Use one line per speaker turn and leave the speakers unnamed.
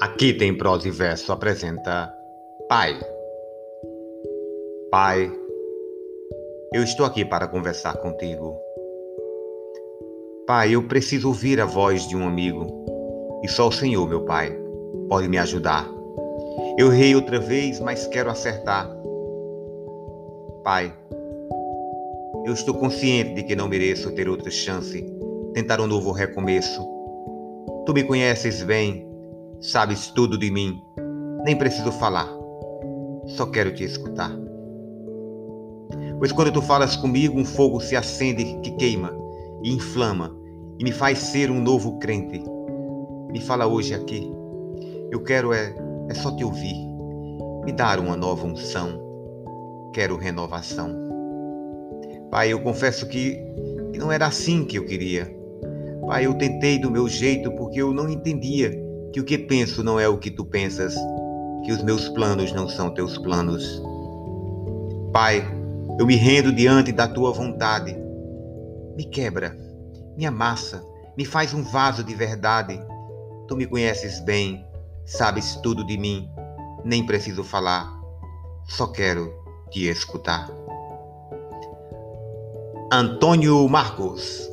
Aqui tem prosa e verso apresenta Pai. Pai, eu estou aqui para conversar contigo. Pai, eu preciso ouvir a voz de um amigo e só o Senhor, meu Pai, pode me ajudar. Eu errei outra vez, mas quero acertar. Pai, eu estou consciente de que não mereço ter outra chance, tentar um novo recomeço. Tu me conheces bem Sabes tudo de mim, nem preciso falar, só quero te escutar. Pois quando tu falas comigo, um fogo se acende que queima e inflama e me faz ser um novo crente. Me fala hoje aqui. Eu quero é, é só te ouvir, me dar uma nova unção. Quero renovação. Pai, eu confesso que, que não era assim que eu queria. Pai, eu tentei do meu jeito porque eu não entendia que o que penso não é o que tu pensas, que os meus planos não são teus planos. Pai, eu me rendo diante da tua vontade. Me quebra, me amassa, me faz um vaso de verdade. Tu me conheces bem, sabes tudo de mim, nem preciso falar, só quero te escutar. Antônio Marcos